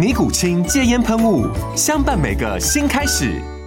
尼古清戒烟喷雾，相伴每个新开始。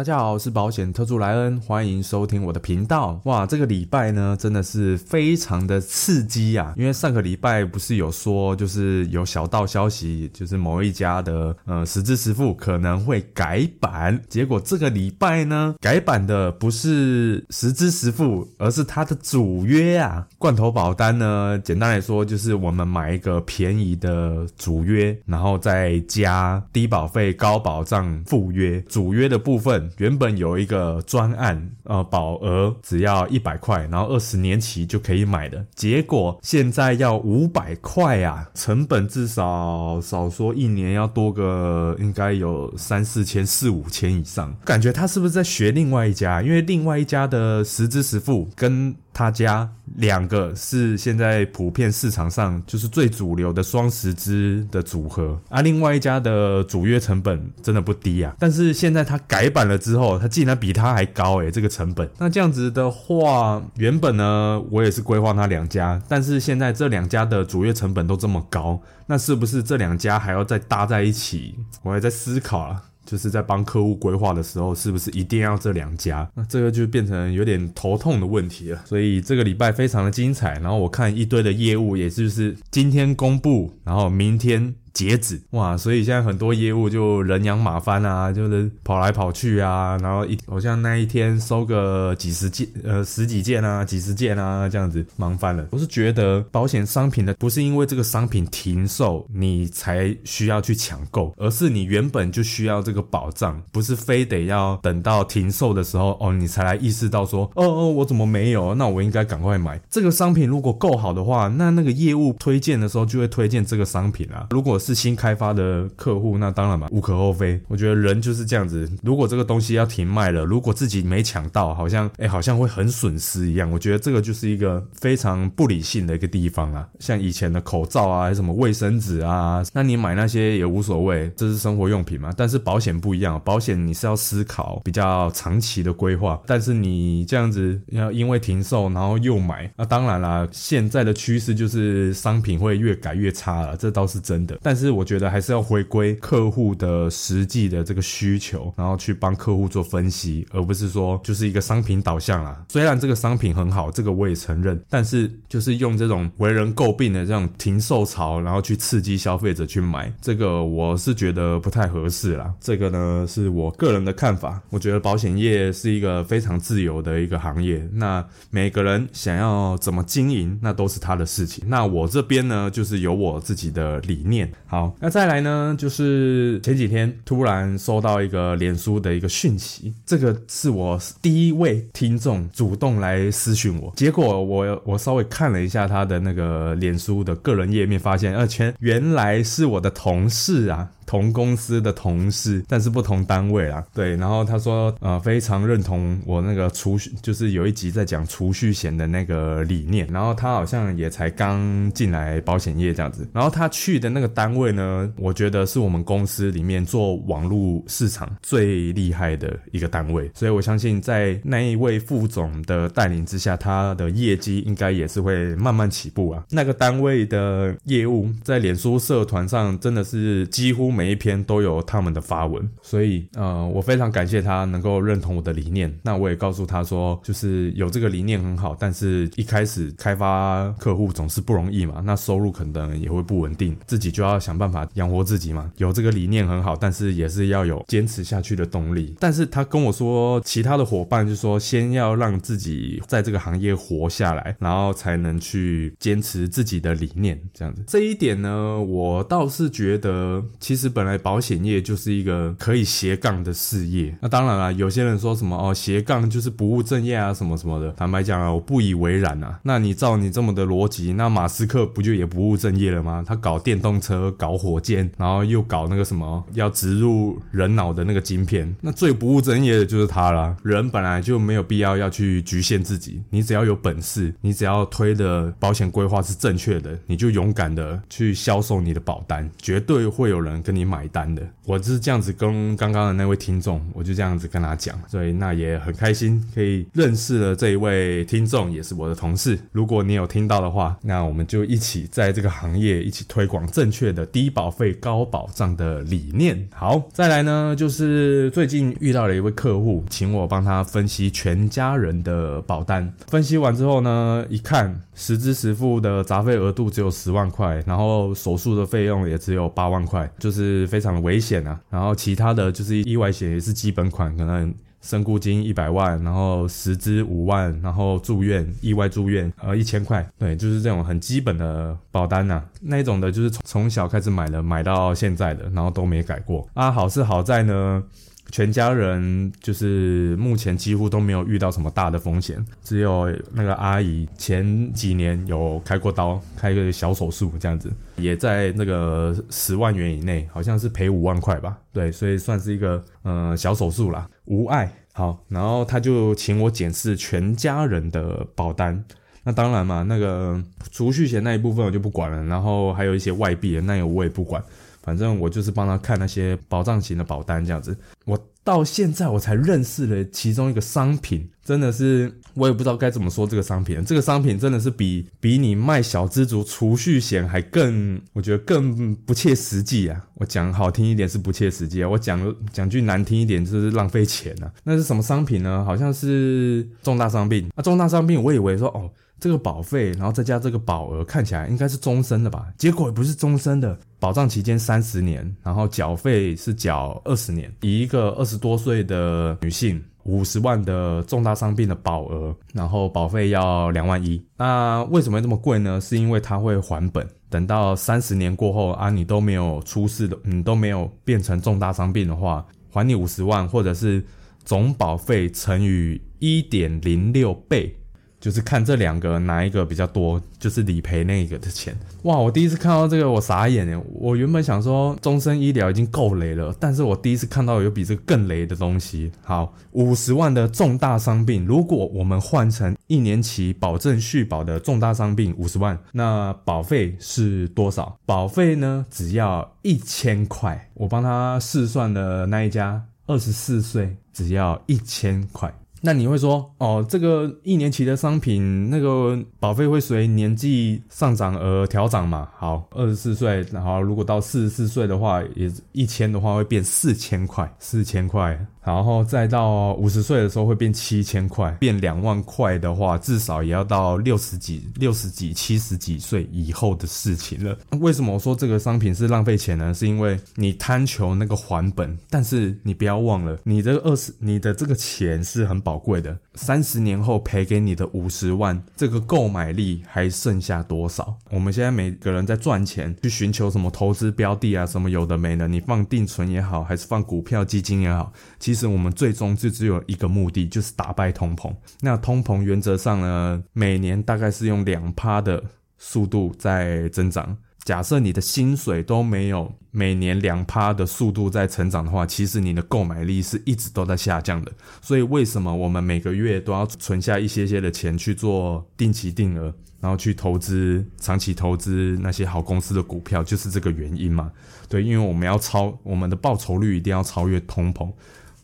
大家好，我是保险特助莱恩，欢迎收听我的频道。哇，这个礼拜呢，真的是非常的刺激啊！因为上个礼拜不是有说，就是有小道消息，就是某一家的呃实支实付可能会改版，结果这个礼拜呢，改版的不是实支实付，而是它的主约啊。罐头保单呢，简单来说就是我们买一个便宜的主约，然后再加低保费高保障副约，主约的部分。原本有一个专案，呃，保额只要一百块，然后二十年期就可以买的，结果现在要五百块啊，成本至少少说一年要多个，应该有三四千、四五千以上，感觉他是不是在学另外一家？因为另外一家的实支实付跟。他家两个是现在普遍市场上就是最主流的双十支的组合啊，另外一家的主约成本真的不低啊，但是现在它改版了之后，它竟然比它还高诶，这个成本。那这样子的话，原本呢我也是规划它两家，但是现在这两家的主约成本都这么高，那是不是这两家还要再搭在一起？我还在思考啊。就是在帮客户规划的时候，是不是一定要这两家？那这个就变成有点头痛的问题了。所以这个礼拜非常的精彩，然后我看一堆的业务，也就是今天公布，然后明天。截止哇，所以现在很多业务就人仰马翻啊，就是跑来跑去啊，然后一好像那一天收个几十件呃十几件啊，几十件啊这样子忙翻了。我是觉得保险商品的不是因为这个商品停售你才需要去抢购，而是你原本就需要这个保障，不是非得要等到停售的时候哦你才来意识到说哦哦我怎么没有，那我应该赶快买这个商品。如果够好的话，那那个业务推荐的时候就会推荐这个商品啊。如果是新开发的客户，那当然嘛，无可厚非。我觉得人就是这样子，如果这个东西要停卖了，如果自己没抢到，好像哎，好像会很损失一样。我觉得这个就是一个非常不理性的一个地方啊。像以前的口罩啊，什么卫生纸啊，那你买那些也无所谓，这是生活用品嘛。但是保险不一样，保险你是要思考比较长期的规划。但是你这样子要因为停售然后又买，那当然啦，现在的趋势就是商品会越改越差了，这倒是真的。但但是我觉得还是要回归客户的实际的这个需求，然后去帮客户做分析，而不是说就是一个商品导向啦。虽然这个商品很好，这个我也承认，但是就是用这种为人诟病的这种停售潮，然后去刺激消费者去买，这个我是觉得不太合适啦。这个呢是我个人的看法。我觉得保险业是一个非常自由的一个行业，那每个人想要怎么经营，那都是他的事情。那我这边呢，就是有我自己的理念。好，那再来呢，就是前几天突然收到一个脸书的一个讯息，这个是我第一位听众主动来私讯我，结果我我稍微看了一下他的那个脸书的个人页面，发现而且原来是我的同事啊。同公司的同事，但是不同单位啦。对，然后他说，呃，非常认同我那个储蓄，就是有一集在讲储蓄险的那个理念。然后他好像也才刚进来保险业这样子。然后他去的那个单位呢，我觉得是我们公司里面做网络市场最厉害的一个单位。所以我相信在那一位副总的带领之下，他的业绩应该也是会慢慢起步啊。那个单位的业务在脸书社团上真的是几乎每一篇都有他们的发文，所以呃，我非常感谢他能够认同我的理念。那我也告诉他说，就是有这个理念很好，但是一开始开发客户总是不容易嘛，那收入可能也会不稳定，自己就要想办法养活自己嘛。有这个理念很好，但是也是要有坚持下去的动力。但是他跟我说，其他的伙伴就说，先要让自己在这个行业活下来，然后才能去坚持自己的理念，这样子。这一点呢，我倒是觉得，其实本来保险业就是一个可以斜杠的事业。那当然了，有些人说什么哦，斜杠就是不务正业啊，什么什么的。坦白讲啊，我不以为然啊。那你照你这么的逻辑，那马斯克不就也不务正业了吗？他搞电动车，搞火箭，然后又搞那个什么要植入人脑的那个晶片，那最不务正业的就是他了。人本来就没有必要要去局限自己，你只要有本事，你只要推的保险规划是正确的，你就勇敢的去销售你的保单，绝对会有人跟你你买单的。我是这样子跟刚刚的那位听众，我就这样子跟他讲，所以那也很开心可以认识了这一位听众，也是我的同事。如果你有听到的话，那我们就一起在这个行业一起推广正确的低保费高保障的理念。好，再来呢，就是最近遇到了一位客户，请我帮他分析全家人的保单。分析完之后呢，一看实支实付的杂费额度只有十万块，然后手术的费用也只有八万块，就是是非常的危险啊。然后其他的就是意外险也是基本款，可能。身故金一百万，然后十支五万，然后住院意外住院呃一千块，对，就是这种很基本的保单呐。那种的就是从从小开始买的，买到现在的，然后都没改过啊。好是好在呢，全家人就是目前几乎都没有遇到什么大的风险，只有那个阿姨前几年有开过刀，开个小手术这样子，也在那个十万元以内，好像是赔五万块吧。对，所以算是一个呃小手术啦。无碍好，然后他就请我检视全家人的保单。那当然嘛，那个储蓄险那一部分我就不管了，然后还有一些外币那个我也不管，反正我就是帮他看那些保障型的保单这样子。我到现在我才认识了其中一个商品，真的是我也不知道该怎么说这个商品。这个商品真的是比比你卖小资族储蓄险还更，我觉得更不切实际啊。我讲好听一点是不切实际啊，我讲讲句难听一点就是浪费钱啊。那是什么商品呢？好像是重大伤病啊。重大伤病我以为说哦。这个保费，然后再加这个保额，看起来应该是终身的吧？结果也不是终身的，保障期间三十年，然后缴费是缴二十年。以一个二十多岁的女性，五十万的重大伤病的保额，然后保费要两万一。那为什么这么贵呢？是因为它会还本，等到三十年过后啊，你都没有出事的，你都没有变成重大伤病的话，还你五十万，或者是总保费乘以一点零六倍。就是看这两个哪一个比较多，就是理赔那个的钱。哇，我第一次看到这个，我傻眼诶。我原本想说终身医疗已经够雷了，但是我第一次看到有比这个更雷的东西。好，五十万的重大伤病，如果我们换成一年期保证续保的重大伤病五十万，那保费是多少？保费呢，只要一千块。我帮他试算的那一家，二十四岁，只要一千块。那你会说，哦，这个一年期的商品，那个保费会随年纪上涨而调涨嘛？好，二十四岁，然后如果到四十四岁的话，也一千的话会变四千块，四千块。然后再到五十岁的时候会变七千块，变两万块的话，至少也要到六十几、六十几、七十几岁以后的事情了。为什么我说这个商品是浪费钱呢？是因为你贪求那个还本，但是你不要忘了，你这个二十，你的这个钱是很宝贵的。三十年后赔给你的五十万，这个购买力还剩下多少？我们现在每个人在赚钱，去寻求什么投资标的啊，什么有的没的，你放定存也好，还是放股票基金也好。其实我们最终就只有一个目的，就是打败通膨。那通膨原则上呢，每年大概是用两趴的速度在增长。假设你的薪水都没有每年两趴的速度在成长的话，其实你的购买力是一直都在下降的。所以为什么我们每个月都要存下一些些的钱去做定期定额，然后去投资长期投资那些好公司的股票，就是这个原因嘛？对，因为我们要超我们的报酬率一定要超越通膨。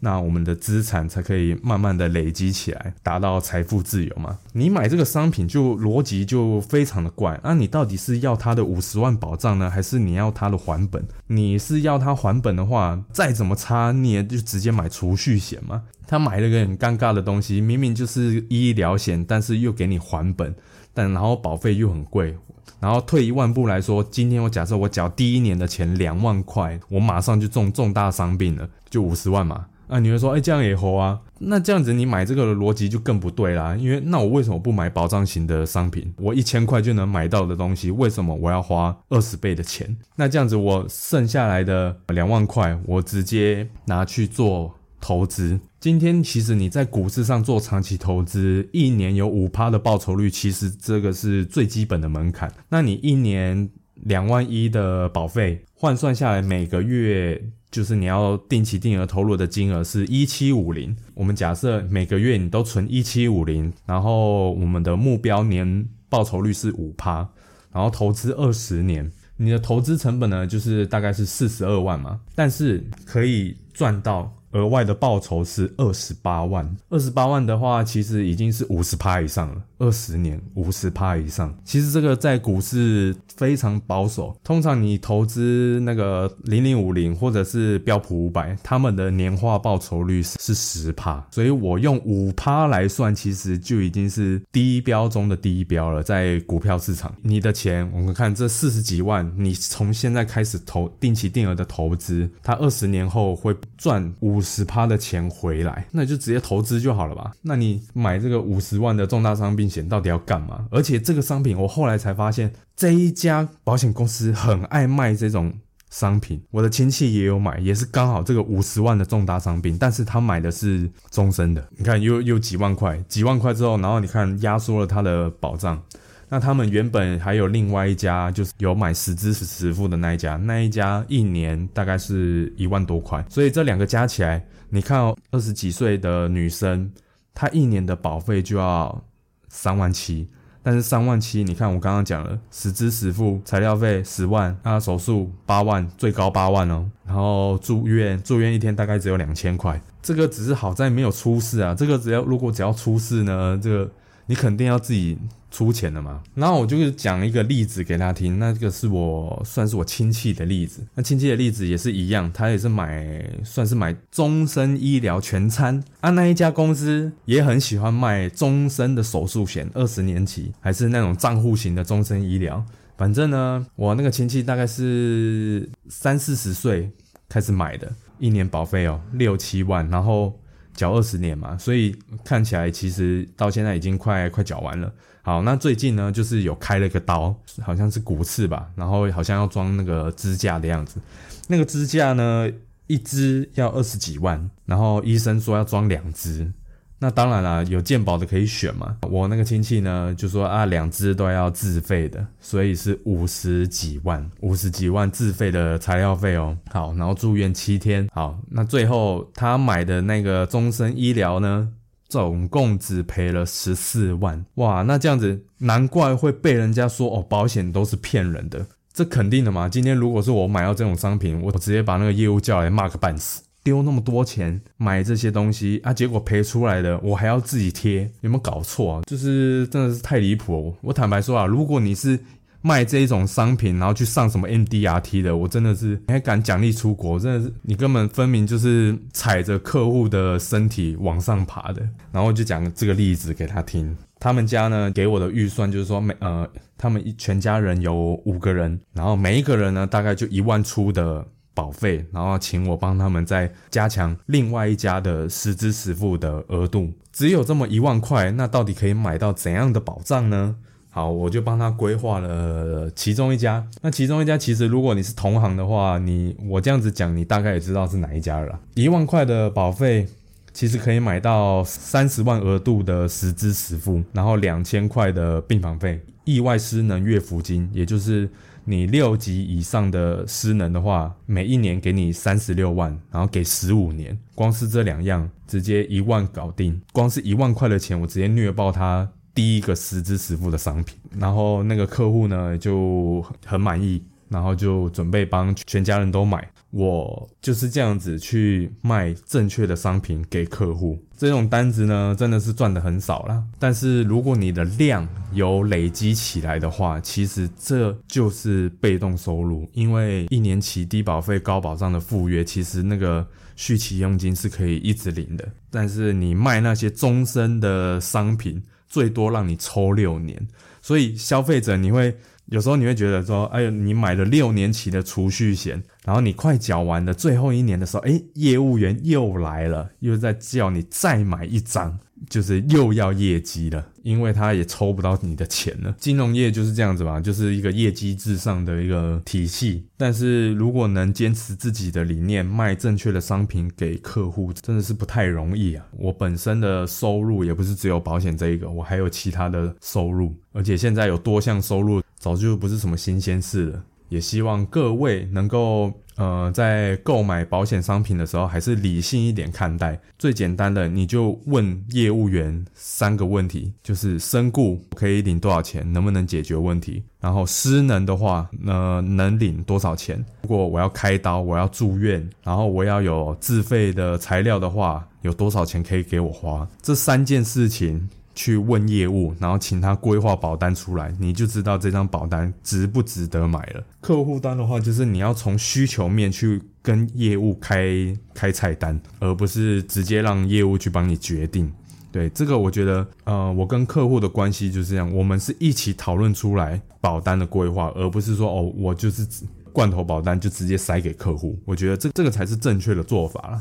那我们的资产才可以慢慢的累积起来，达到财富自由嘛？你买这个商品就逻辑就非常的怪。那你到底是要他的五十万保障呢，还是你要他的还本？你是要他还本的话，再怎么差你也就直接买储蓄险嘛。他买了个很尴尬的东西，明明就是医疗险，但是又给你还本，但然后保费又很贵。然后退一万步来说，今天我假设我缴第一年的钱两万块，我马上就中重大伤病了，就五十万嘛。啊，你会说，哎，这样也好啊？那这样子你买这个的逻辑就更不对啦。因为那我为什么不买保障型的商品？我一千块就能买到的东西，为什么我要花二十倍的钱？那这样子我剩下来的两万块，我直接拿去做投资。今天其实你在股市上做长期投资，一年有五趴的报酬率，其实这个是最基本的门槛。那你一年两万一的保费换算下来，每个月。就是你要定期定额投入的金额是一七五零，我们假设每个月你都存一七五零，然后我们的目标年报酬率是五趴，然后投资二十年，你的投资成本呢就是大概是四十二万嘛，但是可以赚到。额外的报酬是二十八万，二十八万的话，其实已经是五十趴以上了。二十年五十趴以上，其实这个在股市非常保守。通常你投资那个零零五零或者是标普五百，他们的年化报酬率是十趴，所以我用五趴来算，其实就已经是低标中的低标了。在股票市场，你的钱，我们看这四十几万，你从现在开始投定期定额的投资，它二十年后会赚五。十趴的钱回来，那就直接投资就好了吧？那你买这个五十万的重大伤病险到底要干嘛？而且这个商品我后来才发现，这一家保险公司很爱卖这种商品。我的亲戚也有买，也是刚好这个五十万的重大伤病，但是他买的是终身的。你看，又又几万块，几万块之后，然后你看压缩了他的保障。那他们原本还有另外一家，就是有买十支十付的那一家，那一家一年大概是一万多块，所以这两个加起来，你看哦，二十几岁的女生，她一年的保费就要三万七，但是三万七，你看我刚刚讲了，十支十付，材料费十万，那手术八万，最高八万哦，然后住院住院一天大概只有两千块，这个只是好在没有出事啊，这个只要如果只要出事呢，这个你肯定要自己。出钱的嘛，然后我就讲一个例子给他听，那个是我算是我亲戚的例子，那亲戚的例子也是一样，他也是买算是买终身医疗全餐。啊，那一家公司也很喜欢卖终身的手术险，二十年期还是那种账户型的终身医疗，反正呢，我那个亲戚大概是三四十岁开始买的，一年保费哦六七万，然后缴二十年嘛，所以看起来其实到现在已经快快缴完了。好，那最近呢，就是有开了个刀，好像是骨刺吧，然后好像要装那个支架的样子。那个支架呢，一支要二十几万，然后医生说要装两支。那当然啦，有鉴宝的可以选嘛。我那个亲戚呢，就说啊，两只都要自费的，所以是五十几万，五十几万自费的材料费哦。好，然后住院七天。好，那最后他买的那个终身医疗呢？总共只赔了十四万，哇，那这样子难怪会被人家说哦，保险都是骗人的，这肯定的嘛。今天如果是我买到这种商品，我直接把那个业务叫来骂个半死，丢那么多钱买这些东西啊，结果赔出来的我还要自己贴，有没有搞错啊？就是真的是太离谱。我坦白说啊，如果你是。卖这一种商品，然后去上什么 MDRT 的，我真的是你还敢奖励出国，真的是你根本分明就是踩着客户的身体往上爬的。然后就讲这个例子给他听，他们家呢给我的预算就是说每呃他们一全家人有五个人，然后每一个人呢大概就一万出的保费，然后请我帮他们再加强另外一家的实支实付的额度，只有这么一万块，那到底可以买到怎样的保障呢？好，我就帮他规划了其中一家。那其中一家其实，如果你是同行的话，你我这样子讲，你大概也知道是哪一家了。一万块的保费，其实可以买到三十万额度的实支实付，然后两千块的病房费。意外失能月抚金，也就是你六级以上的失能的话，每一年给你三十六万，然后给十五年，光是这两样直接一万搞定，光是一万块的钱，我直接虐爆他第一个实支实付的商品，然后那个客户呢就很满意。然后就准备帮全家人都买，我就是这样子去卖正确的商品给客户。这种单子呢，真的是赚的很少啦。但是如果你的量有累积起来的话，其实这就是被动收入。因为一年期低保费高保障的赴约，其实那个续期佣金是可以一直领的。但是你卖那些终身的商品，最多让你抽六年，所以消费者你会。有时候你会觉得说，哎呦，你买了六年期的储蓄险，然后你快缴完的最后一年的时候，哎，业务员又来了，又在叫你再买一张，就是又要业绩了，因为他也抽不到你的钱了。金融业就是这样子吧，就是一个业绩至上的一个体系。但是如果能坚持自己的理念，卖正确的商品给客户，真的是不太容易啊。我本身的收入也不是只有保险这一个，我还有其他的收入，而且现在有多项收入。早就不是什么新鲜事了，也希望各位能够呃在购买保险商品的时候，还是理性一点看待。最简单的，你就问业务员三个问题，就是身故可以领多少钱，能不能解决问题？然后失能的话，呃，能领多少钱？如果我要开刀，我要住院，然后我要有自费的材料的话，有多少钱可以给我花？这三件事情。去问业务，然后请他规划保单出来，你就知道这张保单值不值得买了。客户端的话，就是你要从需求面去跟业务开开菜单，而不是直接让业务去帮你决定。对这个，我觉得，呃，我跟客户的关系就是这样，我们是一起讨论出来保单的规划，而不是说哦，我就是罐头保单就直接塞给客户。我觉得这这个才是正确的做法了。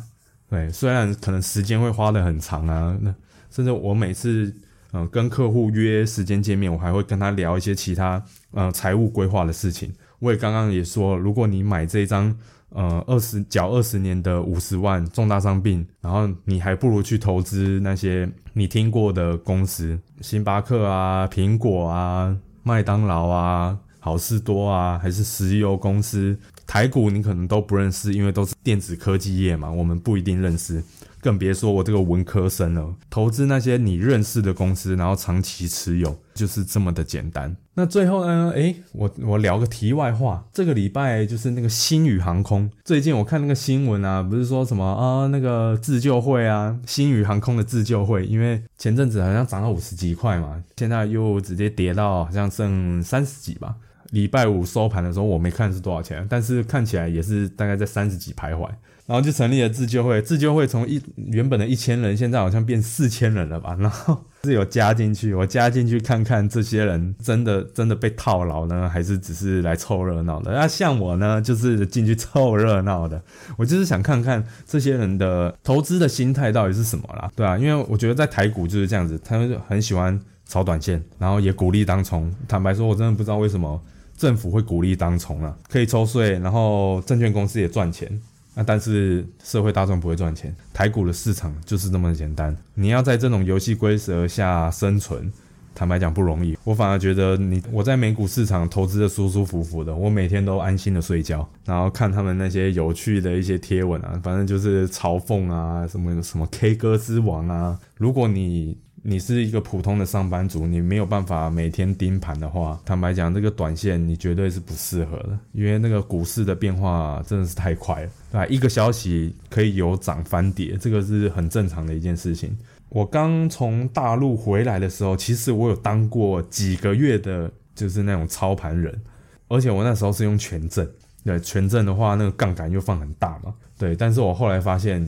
对，虽然可能时间会花得很长啊，那甚至我每次。嗯，跟客户约时间见面，我还会跟他聊一些其他呃财务规划的事情。我也刚刚也说，如果你买这张呃二十缴二十年的五十万重大伤病，然后你还不如去投资那些你听过的公司，星巴克啊、苹果啊、麦当劳啊、好事多啊，还是石油公司。台股你可能都不认识，因为都是电子科技业嘛，我们不一定认识。更别说我这个文科生了，投资那些你认识的公司，然后长期持有，就是这么的简单。那最后呢？诶，我我聊个题外话，这个礼拜就是那个新宇航空，最近我看那个新闻啊，不是说什么啊那个自救会啊，新宇航空的自救会，因为前阵子好像涨到五十几块嘛，现在又直接跌到好像剩三十几吧。礼拜五收盘的时候我没看是多少钱，但是看起来也是大概在三十几徘徊。然后就成立了自救会，自救会从一原本的一千人，现在好像变四千人了吧？然后是有加进去，我加进去看看这些人真的真的被套牢呢，还是只是来凑热闹的？那像我呢，就是进去凑热闹的，我就是想看看这些人的投资的心态到底是什么啦，对啊，因为我觉得在台股就是这样子，他们很喜欢炒短线，然后也鼓励当冲。坦白说，我真的不知道为什么政府会鼓励当冲啊，可以抽税，然后证券公司也赚钱。那但是社会大众不会赚钱，台股的市场就是这么简单。你要在这种游戏规则下生存，坦白讲不容易。我反而觉得你我在美股市场投资的舒舒服服的，我每天都安心的睡觉，然后看他们那些有趣的一些贴文啊，反正就是嘲讽啊，什么什么 K 歌之王啊。如果你你是一个普通的上班族，你没有办法每天盯盘的话，坦白讲，这个短线你绝对是不适合的，因为那个股市的变化真的是太快了，对吧？一个消息可以有涨翻跌，这个是很正常的一件事情。我刚从大陆回来的时候，其实我有当过几个月的，就是那种操盘人，而且我那时候是用权证，对，权证的话，那个杠杆又放很大嘛，对，但是我后来发现。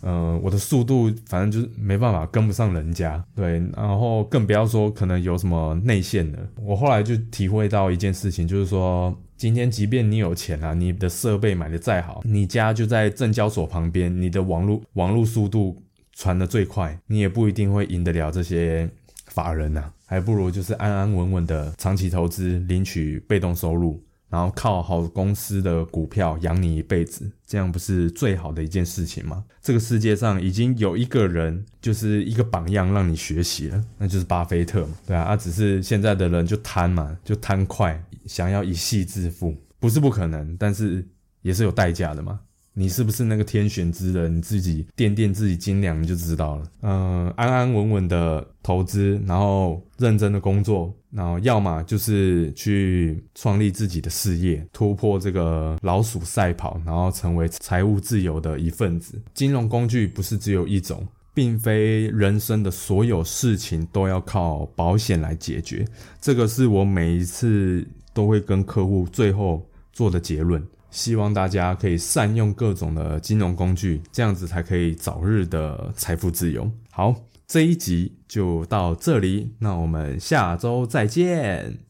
呃，我的速度反正就是没办法跟不上人家，对，然后更不要说可能有什么内线的。我后来就体会到一件事情，就是说，今天即便你有钱啊，你的设备买的再好，你家就在证交所旁边，你的网络网络速度传的最快，你也不一定会赢得了这些法人呐，还不如就是安安稳稳的长期投资，领取被动收入。然后靠好公司的股票养你一辈子，这样不是最好的一件事情吗？这个世界上已经有一个人就是一个榜样让你学习了，那就是巴菲特嘛，对啊，啊，只是现在的人就贪嘛，就贪快，想要一夕致富，不是不可能，但是也是有代价的嘛。你是不是那个天选之人？你自己掂掂自己斤两，你就知道了。嗯，安安稳稳的投资，然后认真的工作，然后要么就是去创立自己的事业，突破这个老鼠赛跑，然后成为财务自由的一份子。金融工具不是只有一种，并非人生的所有事情都要靠保险来解决。这个是我每一次都会跟客户最后做的结论。希望大家可以善用各种的金融工具，这样子才可以早日的财富自由。好，这一集就到这里，那我们下周再见。